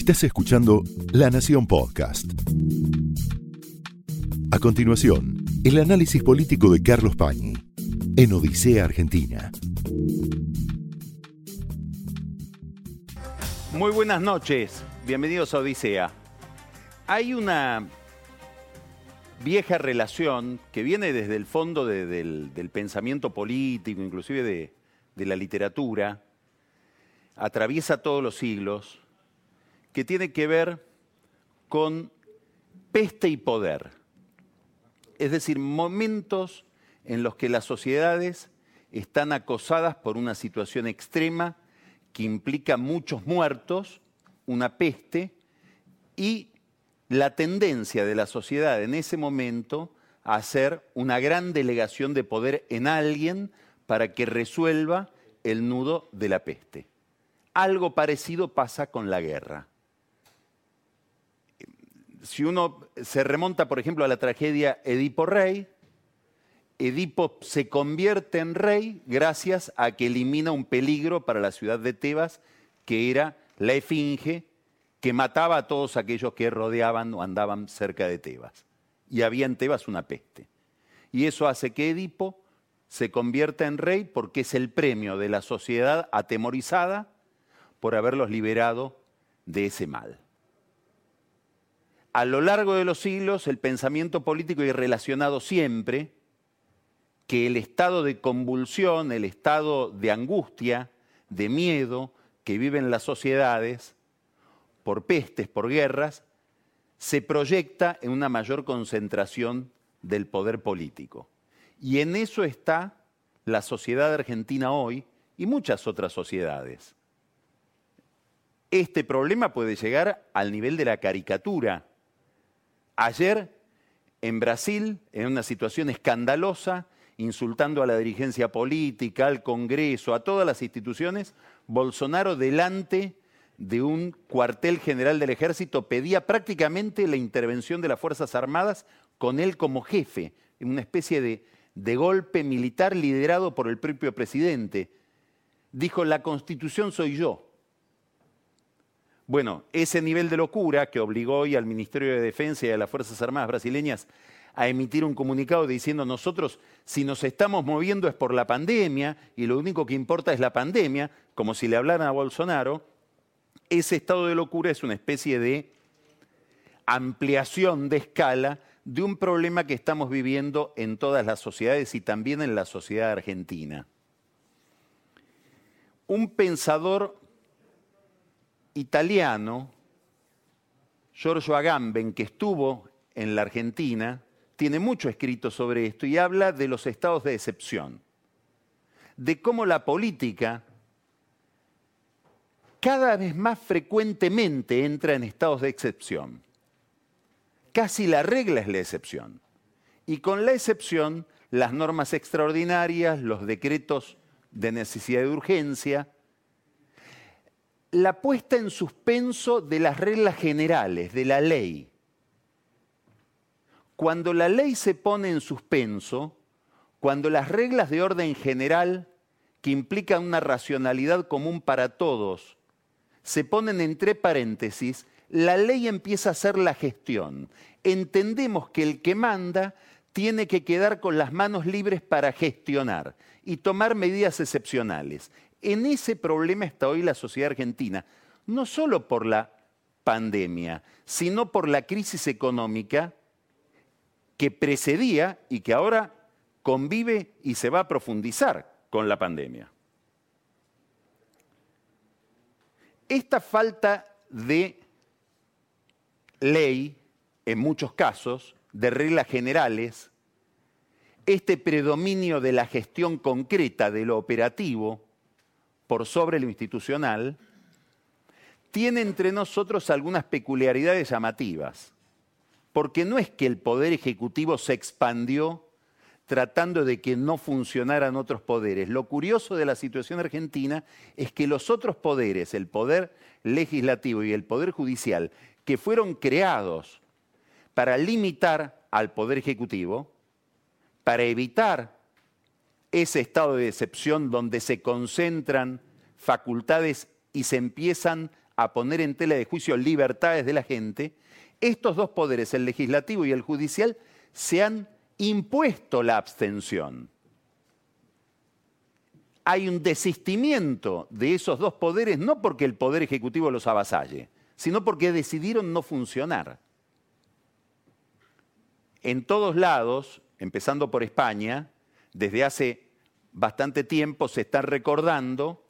Estás escuchando La Nación Podcast. A continuación, el análisis político de Carlos Pañi en Odisea Argentina. Muy buenas noches, bienvenidos a Odisea. Hay una vieja relación que viene desde el fondo de- del, pensamiento político, inclusive de la literatura, atraviesa todos los siglos, que tiene que ver con peste y poder. Es decir, momentos en los que las sociedades están acosadas por una situación extrema que implica muchos muertos, una peste, y la tendencia de la sociedad en ese momento a hacer una gran delegación de poder en alguien para que resuelva el nudo de la peste. Algo parecido pasa con la guerra. Si uno se remonta, por ejemplo, a la tragedia Edipo Rey, Edipo se convierte en rey gracias a que elimina un peligro para la ciudad de Tebas, que era la esfinge que mataba a todos aquellos que rodeaban o andaban cerca de Tebas. Y había en Tebas una peste. Y eso hace que Edipo se convierta en rey porque es el premio de la sociedad atemorizada por haberlos liberado de ese mal. A lo largo de los siglos, el pensamiento político y relacionado siempre que el estado de convulsión, el estado de angustia, de miedo que viven las sociedades por pestes, por guerras, se proyecta en una mayor concentración del poder político. Y en eso está la sociedad argentina hoy y muchas otras sociedades. Este problema puede llegar al nivel de la caricatura. Ayer, en Brasil, en una situación escandalosa, insultando a la dirigencia política, al Congreso, a todas las instituciones, Bolsonaro delante de un cuartel general del ejército pedía prácticamente la intervención de las Fuerzas Armadas con él como jefe, una especie de, de golpe militar liderado por el propio presidente. Dijo, la constitución soy yo. Bueno, ese nivel de locura que obligó hoy al Ministerio de Defensa y a las Fuerzas Armadas brasileñas a emitir un comunicado diciendo nosotros si nos estamos moviendo es por la pandemia y lo único que importa es la pandemia, como si le hablaran a Bolsonaro, ese estado de locura es una especie de ampliación de escala de un problema que estamos viviendo en todas las sociedades y también en la sociedad argentina. Un pensador italiano, Giorgio Agamben, que estuvo en la Argentina, tiene mucho escrito sobre esto y habla de los estados de excepción, de cómo la política cada vez más frecuentemente entra en estados de excepción. Casi la regla es la excepción. Y con la excepción, las normas extraordinarias, los decretos de necesidad de urgencia, la puesta en suspenso de las reglas generales, de la ley. Cuando la ley se pone en suspenso, cuando las reglas de orden general, que implican una racionalidad común para todos, se ponen entre paréntesis, la ley empieza a ser la gestión. Entendemos que el que manda tiene que quedar con las manos libres para gestionar y tomar medidas excepcionales. En ese problema está hoy la sociedad argentina, no solo por la pandemia, sino por la crisis económica que precedía y que ahora convive y se va a profundizar con la pandemia. Esta falta de ley, en muchos casos, de reglas generales, este predominio de la gestión concreta, de lo operativo, por sobre lo institucional, tiene entre nosotros algunas peculiaridades llamativas, porque no es que el poder ejecutivo se expandió tratando de que no funcionaran otros poderes. Lo curioso de la situación argentina es que los otros poderes, el poder legislativo y el poder judicial, que fueron creados para limitar al poder ejecutivo, para evitar ese estado de excepción donde se concentran facultades y se empiezan a poner en tela de juicio libertades de la gente, estos dos poderes, el legislativo y el judicial, se han impuesto la abstención. Hay un desistimiento de esos dos poderes, no porque el poder ejecutivo los avasalle, sino porque decidieron no funcionar. En todos lados, empezando por España, desde hace bastante tiempo se están recordando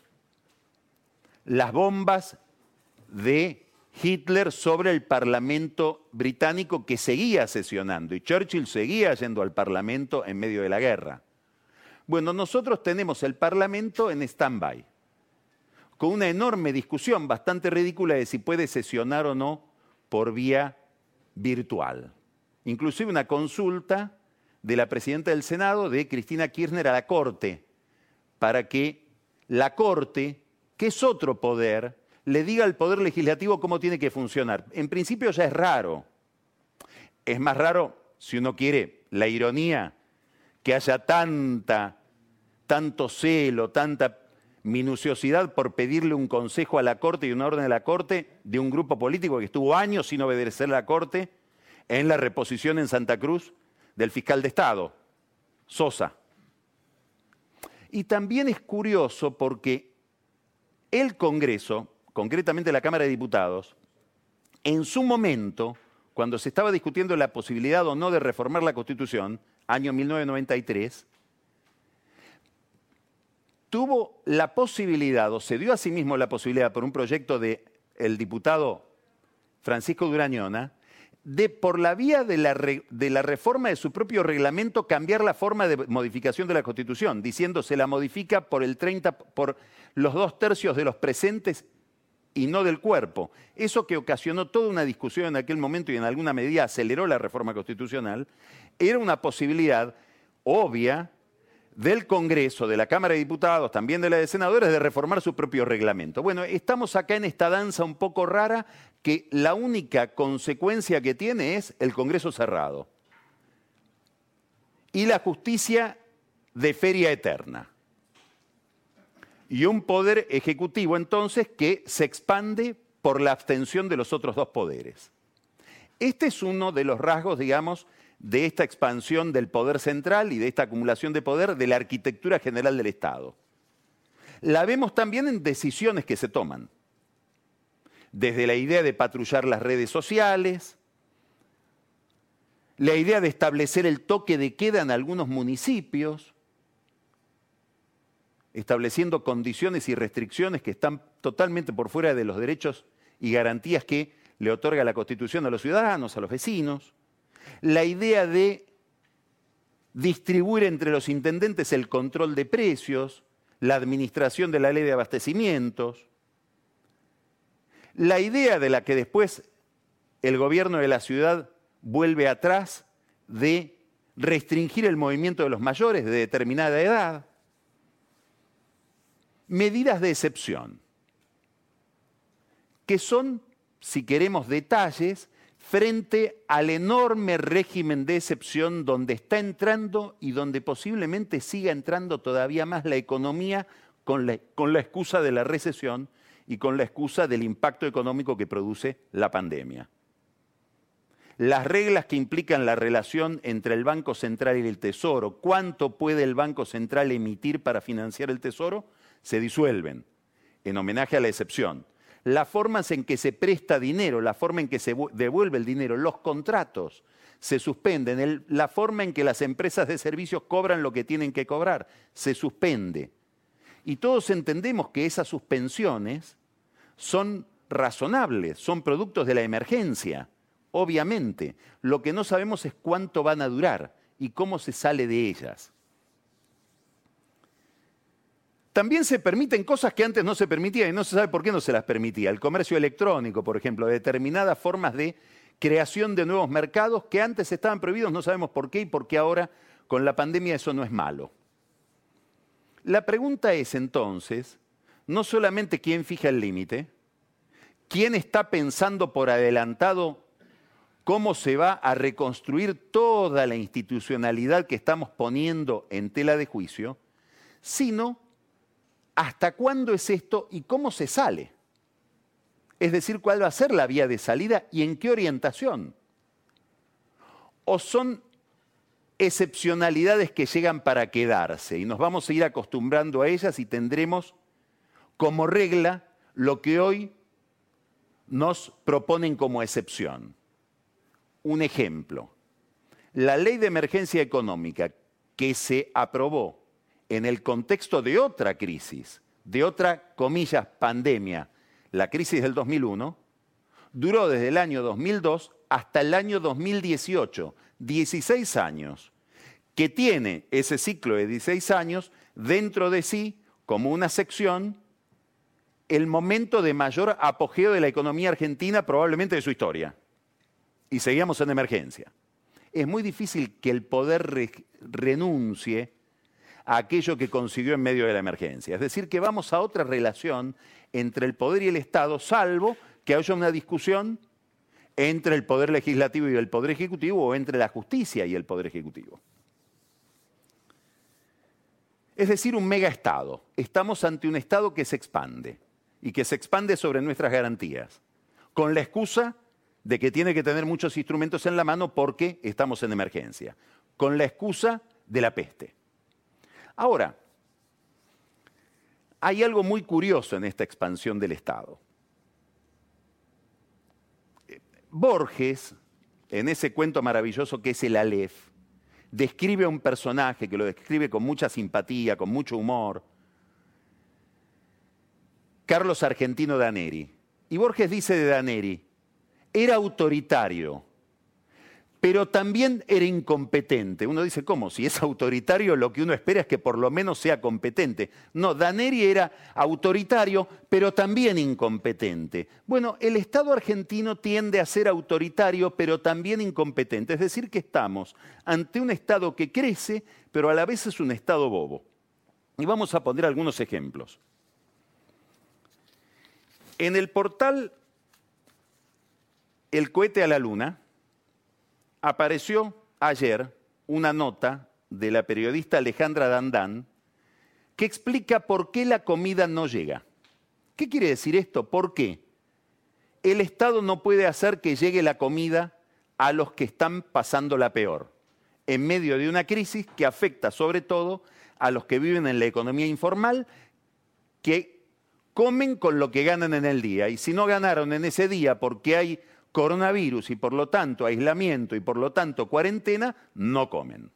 las bombas de Hitler sobre el Parlamento británico que seguía sesionando y Churchill seguía yendo al Parlamento en medio de la guerra. Bueno, nosotros tenemos el Parlamento en stand-by, con una enorme discusión bastante ridícula de si puede sesionar o no por vía virtual. Inclusive una consulta de la presidenta del Senado, de Cristina Kirchner, a la Corte, para que la Corte, que es otro poder, le diga al Poder Legislativo cómo tiene que funcionar. En principio ya es raro. Es más raro, si uno quiere, la ironía, que haya tanta, tanto celo, tanta minuciosidad por pedirle un consejo a la Corte y una orden de la Corte de un grupo político que estuvo años sin obedecer a la Corte en la reposición en Santa Cruz del fiscal de Estado, Sosa. Y también es curioso porque el Congreso, concretamente la Cámara de Diputados, en su momento, cuando se estaba discutiendo la posibilidad o no de reformar la Constitución, año 1993, tuvo la posibilidad, o se dio a sí mismo la posibilidad por un proyecto del el diputado Francisco Durañona, de, por la vía de la, de la, reforma de su propio reglamento, cambiar la forma de modificación de la Constitución, diciendo se la modifica por, el 30, por los dos tercios de los presentes y no del cuerpo. Eso que ocasionó toda una discusión en aquel momento y en alguna medida aceleró la reforma constitucional, era una posibilidad obvia del Congreso, de la Cámara de Diputados, también de la de Senadores, de reformar su propio reglamento. Bueno, estamos acá en esta danza un poco rara que la única consecuencia que tiene es el Congreso cerrado y la justicia de feria eterna. Y un poder ejecutivo entonces que se expande por la abstención de los otros dos poderes. Este es uno de los rasgos, digamos, de esta expansión del poder central y de esta acumulación de poder de la arquitectura general del Estado. La vemos también en decisiones que se toman, desde la idea de patrullar las redes sociales, la idea de establecer el toque de queda en algunos municipios, estableciendo condiciones y restricciones que están totalmente por fuera de los derechos y garantías que le otorga la Constitución a los ciudadanos, a los vecinos la idea de distribuir entre los intendentes el control de precios, la administración de la ley de abastecimientos, la idea de la que después el gobierno de la ciudad vuelve atrás de restringir el movimiento de los mayores de determinada edad, medidas de excepción, que son, si queremos detalles, frente al enorme régimen de excepción donde está entrando y donde posiblemente siga entrando todavía más la economía con la, excusa de la recesión y con la excusa del impacto económico que produce la pandemia. Las reglas que implican la relación entre el Banco Central y el Tesoro, cuánto puede el Banco Central emitir para financiar el Tesoro, se disuelven en homenaje a la excepción las formas en que se presta dinero, la forma en que se devuelve el dinero, los contratos se suspenden, la forma en que las empresas de servicios cobran lo que tienen que cobrar, se suspende. Y todos entendemos que esas suspensiones son razonables, son productos de la emergencia, obviamente. Lo que no sabemos es cuánto van a durar y cómo se sale de ellas. También se permiten cosas que antes no se permitían y no se sabe por qué no se las permitía. El comercio electrónico, por ejemplo, determinadas formas de creación de nuevos mercados que antes estaban prohibidos, no sabemos por qué y por qué ahora con la pandemia eso no es malo. La pregunta es entonces, no solamente quién fija el límite, quién está pensando por adelantado cómo se va a reconstruir toda la institucionalidad que estamos poniendo en tela de juicio, sino ¿Hasta cuándo es esto y cómo se sale? Es decir, cuál va a ser la vía de salida y en qué orientación. O son excepcionalidades que llegan para quedarse y nos vamos a ir acostumbrando a ellas y tendremos como regla lo que hoy nos proponen como excepción. Un ejemplo, la ley de emergencia económica que se aprobó en el contexto de otra crisis, de otra, comillas, pandemia, la crisis del 2001, duró desde el año 2002 hasta el año 2018, 16 años, que tiene ese ciclo de 16 años dentro de sí como una sección el momento de mayor apogeo de la economía argentina probablemente de su historia. Y seguíamos en emergencia. Es muy difícil que el poder renuncie aquello que consiguió en medio de la emergencia. Es decir, que vamos a otra relación entre el poder y el Estado, salvo que haya una discusión entre el poder legislativo y el poder ejecutivo o entre la justicia y el poder ejecutivo. Es decir, un mega Estado. Estamos ante un Estado que se expande y que se expande sobre nuestras garantías, con la excusa de que tiene que tener muchos instrumentos en la mano porque estamos en emergencia, con la excusa de la peste. Ahora, hay algo muy curioso en esta expansión del Estado. Borges, en ese cuento maravilloso que es el Aleph, describe a un personaje que lo describe con mucha simpatía, con mucho humor, Carlos Argentino Daneri. Y Borges dice de Daneri, era autoritario, pero también era incompetente. Uno dice, ¿cómo? Si es autoritario, lo que uno espera es que por lo menos sea competente. No, Daneri era autoritario, pero también incompetente. Bueno, el Estado argentino tiende a ser autoritario, pero también incompetente. Es decir, que estamos ante un Estado que crece, pero a la vez es un Estado bobo. Y vamos a poner algunos ejemplos. En el portal El cohete a la luna apareció ayer una nota de la periodista Alejandra Dandán que explica por qué la comida no llega. ¿Qué quiere decir esto? ¿Por qué? El Estado no puede hacer que llegue la comida a los que están pasando la peor, en medio de una crisis que afecta sobre todo a los que viven en la economía informal, que comen con lo que ganan en el día. Y si no ganaron en ese día porque hay coronavirus y por lo tanto aislamiento y por lo tanto cuarentena, no comen.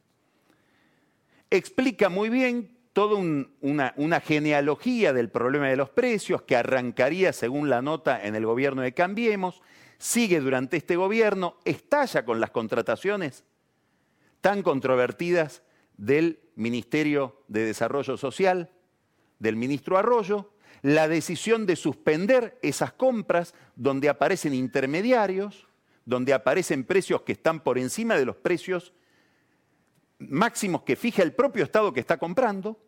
Explica muy bien toda una, una, genealogía del problema de los precios que arrancaría, según la nota, en el gobierno de Cambiemos, sigue durante este gobierno, estalla con las contrataciones tan controvertidas del Ministerio de Desarrollo Social, del ministro Arroyo, la decisión de suspender esas compras donde aparecen intermediarios, donde aparecen precios que están por encima de los precios máximos que fija el propio Estado que está comprando.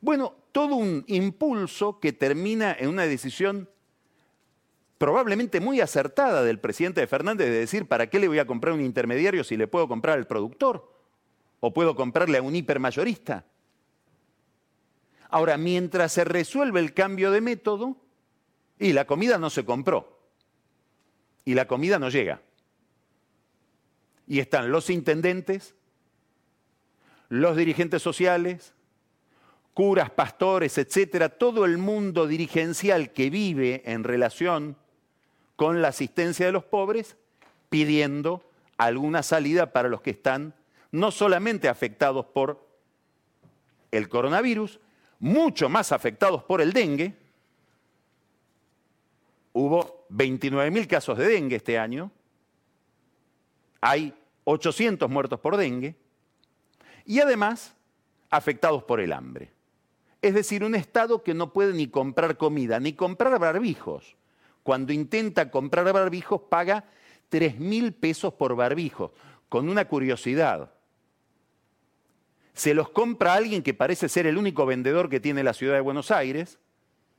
Bueno, todo un impulso que termina en una decisión probablemente muy acertada del presidente de Fernández de decir, ¿para qué le voy a comprar un intermediario si le puedo comprar al productor? ¿O puedo comprarle a un hipermayorista? Ahora, mientras se resuelve el cambio de método, y la comida no se compró, y la comida no llega. Y están los intendentes, los dirigentes sociales, curas, pastores, etcétera, todo el mundo dirigencial que vive en relación con la asistencia de los pobres, pidiendo alguna salida para los que están no solamente afectados por el coronavirus, mucho más afectados por el dengue. Hubo 29.000 casos de dengue este año. Hay 800 muertos por dengue. Y además, afectados por el hambre. Es decir, un Estado que no puede ni comprar comida, ni comprar barbijos. Cuando intenta comprar barbijos, paga 3.000 pesos por barbijo, con una curiosidad se los compra alguien que parece ser el único vendedor que tiene la ciudad de Buenos Aires,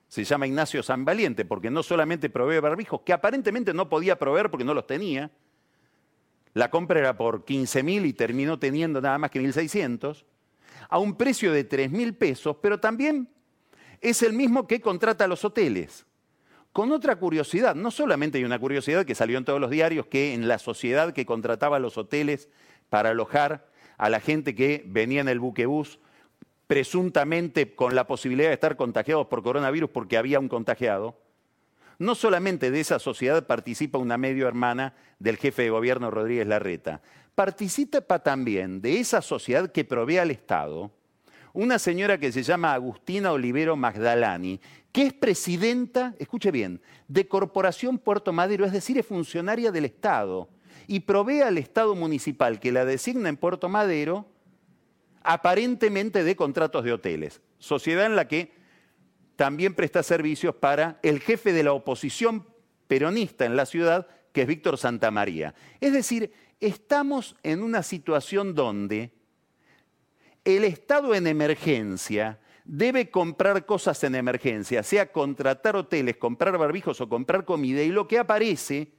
se llama Ignacio San Valiente, porque no solamente provee barbijos, que aparentemente no podía proveer porque no los tenía, la compra era por 15 mil y terminó teniendo nada más que 1.600, a un precio de 3 mil pesos, pero también es el mismo que contrata a los hoteles. con otra curiosidad. No solamente hay una curiosidad que salió en todos los diarios, que en la sociedad que contrataba los hoteles para alojar a la gente que venía en el buquebús, presuntamente con la posibilidad de estar contagiados por coronavirus porque había un contagiado, no solamente de esa sociedad participa una medio hermana del jefe de gobierno Rodríguez Larreta, participa también de esa sociedad que provee al Estado una señora que se llama Agustina Olivero Magdalani, que es presidenta, escuche bien, de Corporación Puerto Madero, es decir, es funcionaria del Estado, y provee al Estado municipal que la designa en Puerto Madero aparentemente de contratos de hoteles, sociedad en la que también presta servicios para el jefe de la oposición peronista en la ciudad, que es Víctor Santamaría. Es decir, estamos en una situación donde el Estado en emergencia debe comprar cosas en emergencia, sea contratar hoteles, comprar barbijos o comprar comida, y lo que aparece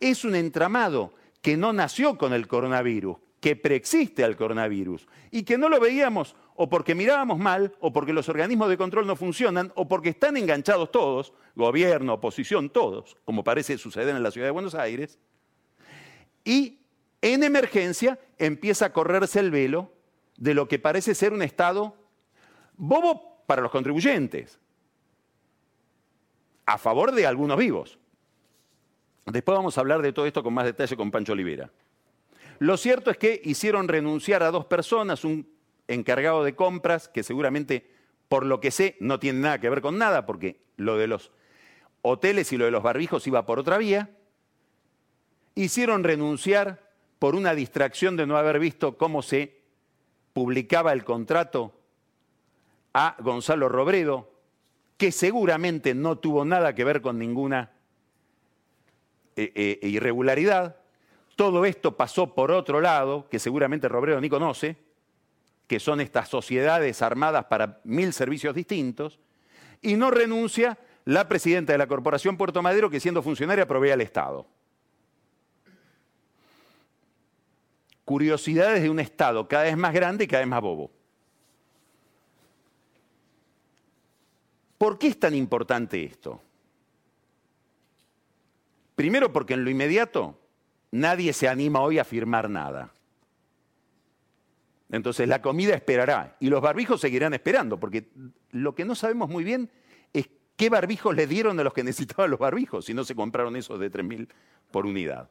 es un entramado que no nació con el coronavirus, que preexiste al coronavirus y que no lo veíamos o porque mirábamos mal, o porque los organismos de control no funcionan, o porque están enganchados todos, gobierno, oposición, todos, como parece suceder en la ciudad de Buenos Aires, y en emergencia empieza a correrse el velo de lo que parece ser un Estado bobo para los contribuyentes, a favor de algunos vivos. Después vamos a hablar de todo esto con más detalle con Pancho Olivera. Lo cierto es que hicieron renunciar a dos personas, un encargado de compras, que seguramente, por lo que sé, no tiene nada que ver con nada, porque lo de los hoteles y lo de los barbijos iba por otra vía. Hicieron renunciar por una distracción de no haber visto cómo se publicaba el contrato a Gonzalo Robredo, que seguramente no tuvo nada que ver con ninguna eh, eh, irregularidad. Todo esto pasó por otro lado, que seguramente Robredo ni conoce, que son estas sociedades armadas para mil servicios distintos, y no renuncia la presidenta de la Corporación Puerto Madero, que siendo funcionaria provee al Estado. curiosidades de un Estado cada vez más grande y cada vez más bobo. ¿Por qué es tan importante esto? Primero porque en lo inmediato nadie se anima hoy a firmar nada. Entonces la comida esperará y los barbijos seguirán esperando, porque lo que no sabemos muy bien es qué barbijos le dieron a los que necesitaban los barbijos, si no se compraron esos de 3.000 por unidad.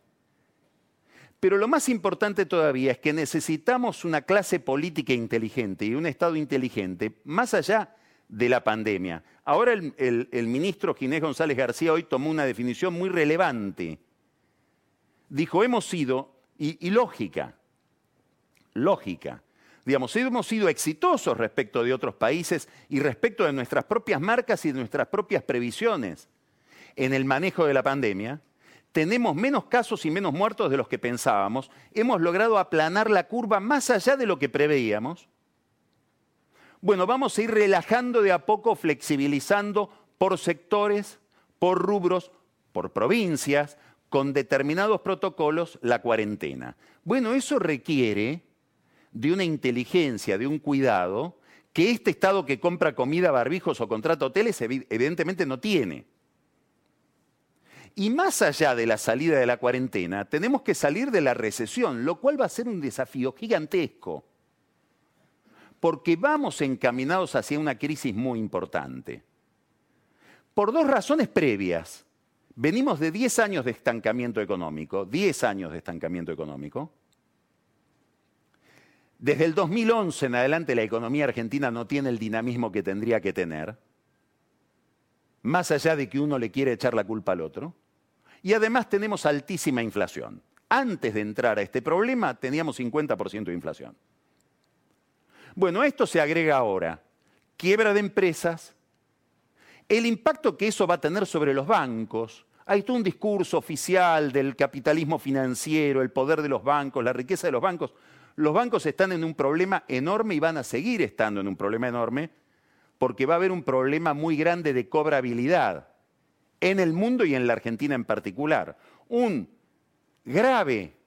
Pero lo más importante todavía es que necesitamos una clase política inteligente y un Estado inteligente, más allá de la pandemia. Ahora el, ministro Ginés González García hoy tomó una definición muy relevante. Dijo, hemos sido, y, y lógica, lógica, digamos, hemos sido exitosos respecto de otros países y respecto de nuestras propias marcas y de nuestras propias previsiones en el manejo de la pandemia, tenemos menos casos y menos muertos de los que pensábamos, hemos logrado aplanar la curva más allá de lo que preveíamos. Bueno, vamos a ir relajando de a poco, flexibilizando por sectores, por rubros, por provincias, con determinados protocolos la cuarentena. Bueno, eso requiere de una inteligencia, de un cuidado, que este Estado que compra comida, barbijos o contrata hoteles evidentemente no tiene. Y más allá de la salida de la cuarentena, tenemos que salir de la recesión, lo cual va a ser un desafío gigantesco, porque vamos encaminados hacia una crisis muy importante. Por dos razones previas. Venimos de 10 años de estancamiento económico, 10 años de estancamiento económico. Desde el 2011 en adelante la economía argentina no tiene el dinamismo que tendría que tener, más allá de que uno le quiere echar la culpa al otro. Y además tenemos altísima inflación. Antes de entrar a este problema teníamos 50% de inflación. Bueno, esto se agrega ahora. Quiebra de empresas, el impacto que eso va a tener sobre los bancos. Hay todo un discurso oficial del capitalismo financiero, el poder de los bancos, la riqueza de los bancos. Los bancos están en un problema enorme y van a seguir estando en un problema enorme porque va a haber un problema muy grande de cobrabilidad en el mundo y en la Argentina en particular. Un grave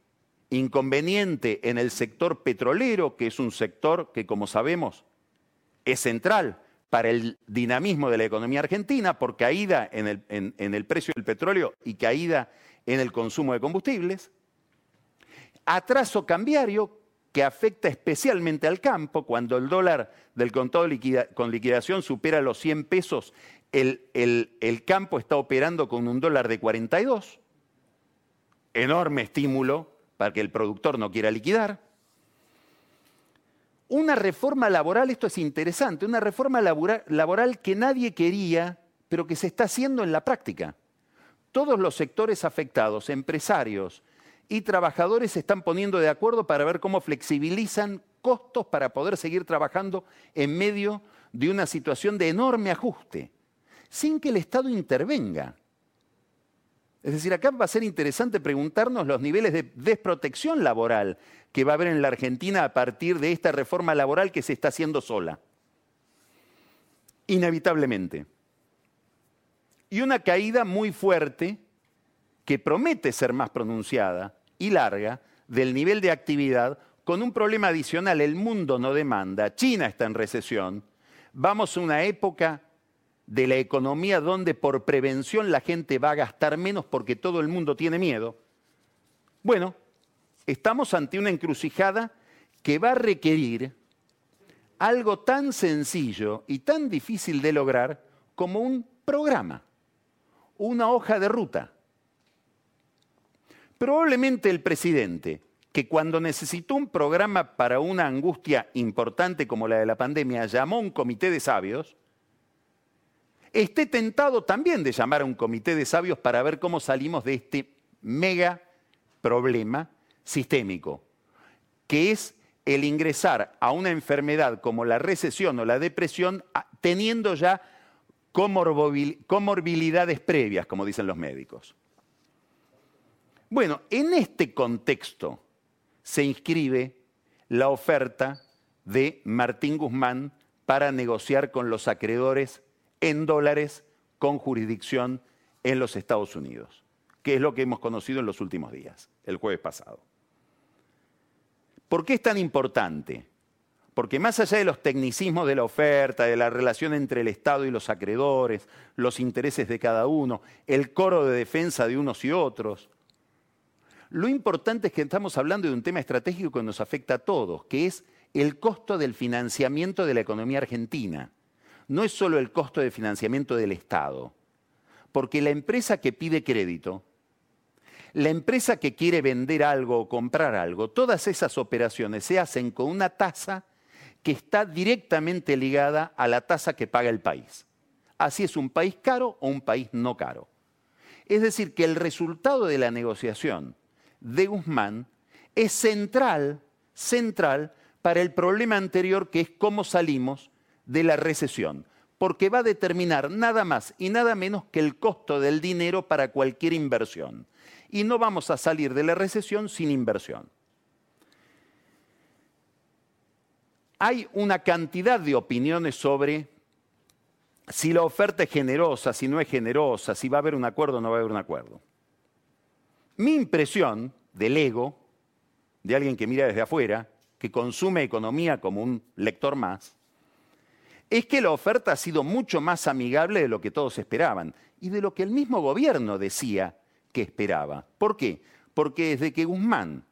inconveniente en el sector petrolero, que es un sector que, como sabemos, es central para el dinamismo de la economía argentina por caída en el, precio del petróleo y caída en el consumo de combustibles. Atraso cambiario que afecta especialmente al campo. Cuando el dólar del contado con liquidación supera los 100 pesos, el campo está operando con un dólar de 42. Enorme estímulo para que el productor no quiera liquidar. Una reforma laboral, esto es interesante, una reforma laboral que nadie quería, pero que se está haciendo en la práctica. Todos los sectores afectados, empresarios, y trabajadores se están poniendo de acuerdo para ver cómo flexibilizan costos para poder seguir trabajando en medio de una situación de enorme ajuste, sin que el Estado intervenga. Es decir, acá va a ser interesante preguntarnos los niveles de desprotección laboral que va a haber en la Argentina a partir de esta reforma laboral que se está haciendo sola. Inevitablemente. Y una caída muy fuerte que promete ser más pronunciada y larga del nivel de actividad con un problema adicional. El mundo no demanda, China está en recesión. Vamos a una época de la economía donde por prevención la gente va a gastar menos porque todo el mundo tiene miedo. Bueno, estamos ante una encrucijada que va a requerir algo tan sencillo y tan difícil de lograr como un programa, una hoja de ruta. Probablemente el presidente, que cuando necesitó un programa para una angustia importante como la de la pandemia, llamó a un comité de sabios, esté tentado también de llamar a un comité de sabios para ver cómo salimos de este mega problema sistémico, que es el ingresar a una enfermedad como la recesión o la depresión teniendo ya comorbilidades previas, como dicen los médicos. Bueno, en este contexto se inscribe la oferta de Martín Guzmán para negociar con los acreedores en dólares con jurisdicción en los Estados Unidos, que es lo que hemos conocido en los últimos días, el jueves pasado. ¿Por qué es tan importante? Porque más allá de los tecnicismos de la oferta, de la relación entre el Estado y los acreedores, los intereses de cada uno, el coro de defensa de unos y otros, lo importante es que estamos hablando de un tema estratégico que nos afecta a todos, que es el costo del financiamiento de la economía argentina. No es solo el costo de financiamiento del Estado, porque la empresa que pide crédito, la empresa que quiere vender algo o comprar algo, todas esas operaciones se hacen con una tasa que está directamente ligada a la tasa que paga el país. Así es un país caro o un país no caro. Es decir, que el resultado de la negociación de Guzmán es central, central para el problema anterior que es cómo salimos de la recesión, porque va a determinar nada más y nada menos que el costo del dinero para cualquier inversión. Y no vamos a salir de la recesión sin inversión. Hay una cantidad de opiniones sobre si la oferta es generosa, si no es generosa, si va a haber un acuerdo o no va a haber un acuerdo. Mi impresión del ego, de alguien que mira desde afuera, que consume economía como un lector más, es que la oferta ha sido mucho más amigable de lo que todos esperaban y de lo que el mismo gobierno decía que esperaba. ¿Por qué? Porque desde que Guzmán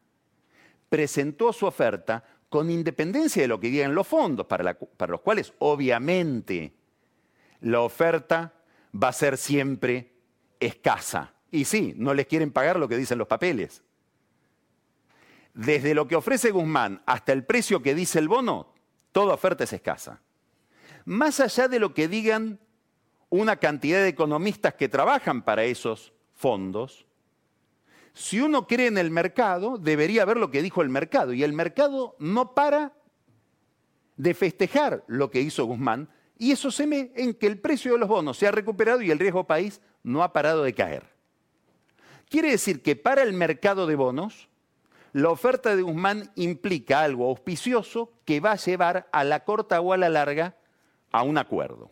presentó su oferta, con independencia de lo que digan los fondos, para, para los cuales obviamente la oferta va a ser siempre escasa, y sí, no les quieren pagar lo que dicen los papeles. Desde lo que ofrece Guzmán hasta el precio que dice el bono, toda oferta es escasa. Más allá de lo que digan una cantidad de economistas que trabajan para esos fondos, si uno cree en el mercado, debería ver lo que dijo el mercado. Y el mercado no para de festejar lo que hizo Guzmán, y eso se ve en que el precio de los bonos se ha recuperado y el riesgo país no ha parado de caer. Quiere decir que para el mercado de bonos, la oferta de Guzmán implica algo auspicioso que va a llevar a la corta o a la larga a un acuerdo.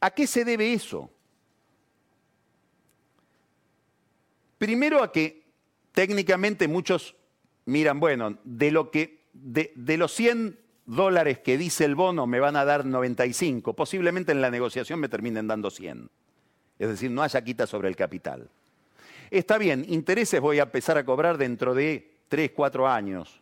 ¿A qué se debe eso? Primero a que técnicamente muchos miran, bueno, de, lo que, de, los 100 dólares que dice el bono me van a dar 95, posiblemente en la negociación me terminen dando 100. Es decir, no haya quita sobre el capital. Está bien, intereses voy a empezar a cobrar dentro de 3, 4 años.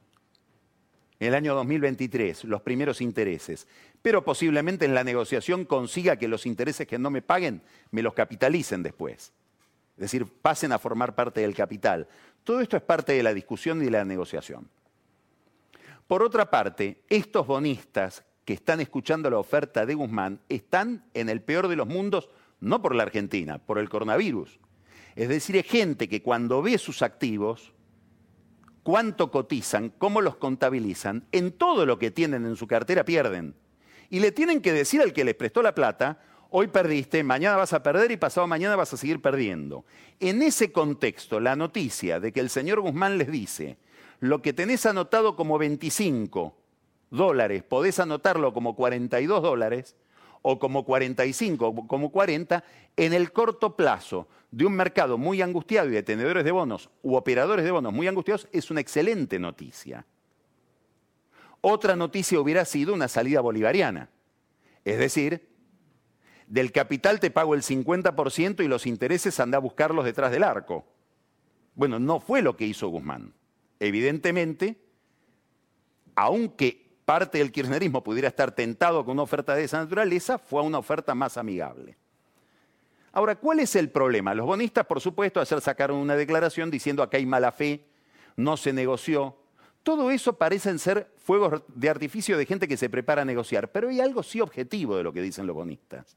En el año 2023, los primeros intereses. Pero posiblemente en la negociación consiga que los intereses que no me paguen me los capitalicen después. Es decir, pasen a formar parte del capital. Todo esto es parte de la discusión y de la negociación. Por otra parte, estos bonistas que están escuchando la oferta de Guzmán están en el peor de los mundos, no por la Argentina, por el coronavirus. Es decir, es gente que cuando ve sus activos, cuánto cotizan, cómo los contabilizan, en todo lo que tienen en su cartera pierden. Y le tienen que decir al que les prestó la plata, hoy perdiste, mañana vas a perder y pasado mañana vas a seguir perdiendo. En ese contexto, la noticia de que el señor Guzmán les dice, lo que tenés anotado como 25 dólares, podés anotarlo como 42 dólares, o como 45 o como 40 en el corto plazo de un mercado muy angustiado y de tenedores de bonos u operadores de bonos muy angustiados es una excelente noticia. Otra noticia hubiera sido una salida bolivariana. Es decir, del capital te pago el 50% y los intereses anda a buscarlos detrás del arco. Bueno, no fue lo que hizo Guzmán. Evidentemente, aunque parte del kirchnerismo pudiera estar tentado con una oferta de esa naturaleza, fue una oferta más amigable. Ahora, ¿cuál es el problema? Los bonistas, por supuesto, ayer sacaron una declaración diciendo que hay mala fe, no se negoció. Todo eso parecen ser fuegos de artificio de gente que se prepara a negociar, pero hay algo sí objetivo de lo que dicen los bonistas.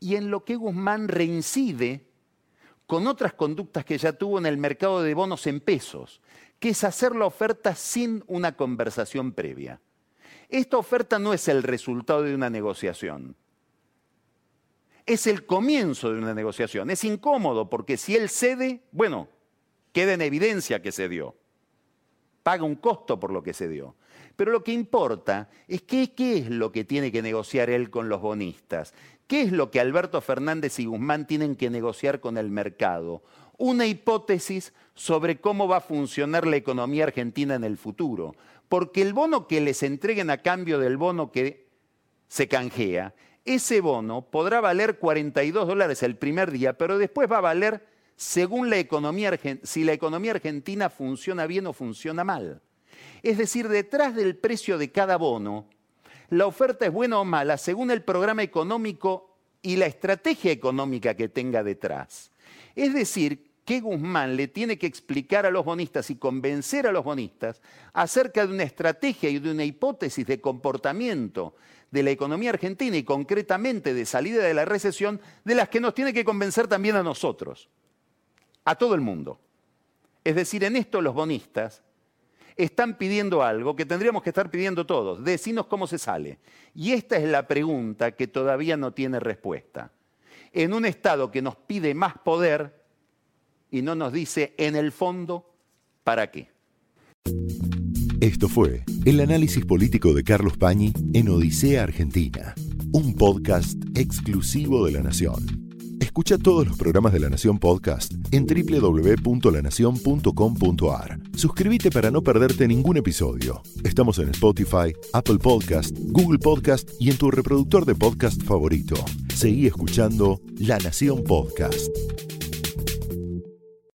Y en lo que Guzmán reincide con otras conductas que ya tuvo en el mercado de bonos en pesos, que es hacer la oferta sin una conversación previa. Esta oferta no es el resultado de una negociación. Es el comienzo de una negociación. Es incómodo porque si él cede, bueno, queda en evidencia que cedió. Paga un costo por lo que cedió. Pero lo que importa es qué es lo que tiene que negociar él con los bonistas. ¿Qué es lo que Alberto Fernández y Guzmán tienen que negociar con el mercado? Una hipótesis sobre cómo va a funcionar la economía argentina en el futuro. Porque el bono que les entreguen a cambio del bono que se canjea, ese bono podrá valer 42 dólares el primer día, pero después va a valer según la economía, si la economía argentina funciona bien o funciona mal. Es decir, detrás del precio de cada bono, la oferta es buena o mala según el programa económico y la estrategia económica que tenga detrás. Es decir, que Guzmán le tiene que explicar a los bonistas y convencer a los bonistas acerca de una estrategia y de una hipótesis de comportamiento de la economía argentina y concretamente de salida de la recesión, de las que nos tiene que convencer también a nosotros, a todo el mundo. Es decir, en esto los bonistas están pidiendo algo que tendríamos que estar pidiendo todos, decinos cómo se sale. Y esta es la pregunta que todavía no tiene respuesta. En un Estado que nos pide más poder, y no nos dice en el fondo para qué. Esto fue el análisis político de Carlos Pañi en Odisea Argentina, un podcast exclusivo de La Nación. Escucha todos los programas de La Nación Podcast en www.lanacion.com.ar. Suscríbete para no perderte ningún episodio. Estamos en Spotify, Apple Podcast, Google Podcast y en tu reproductor de podcast favorito. Seguí escuchando La Nación Podcast.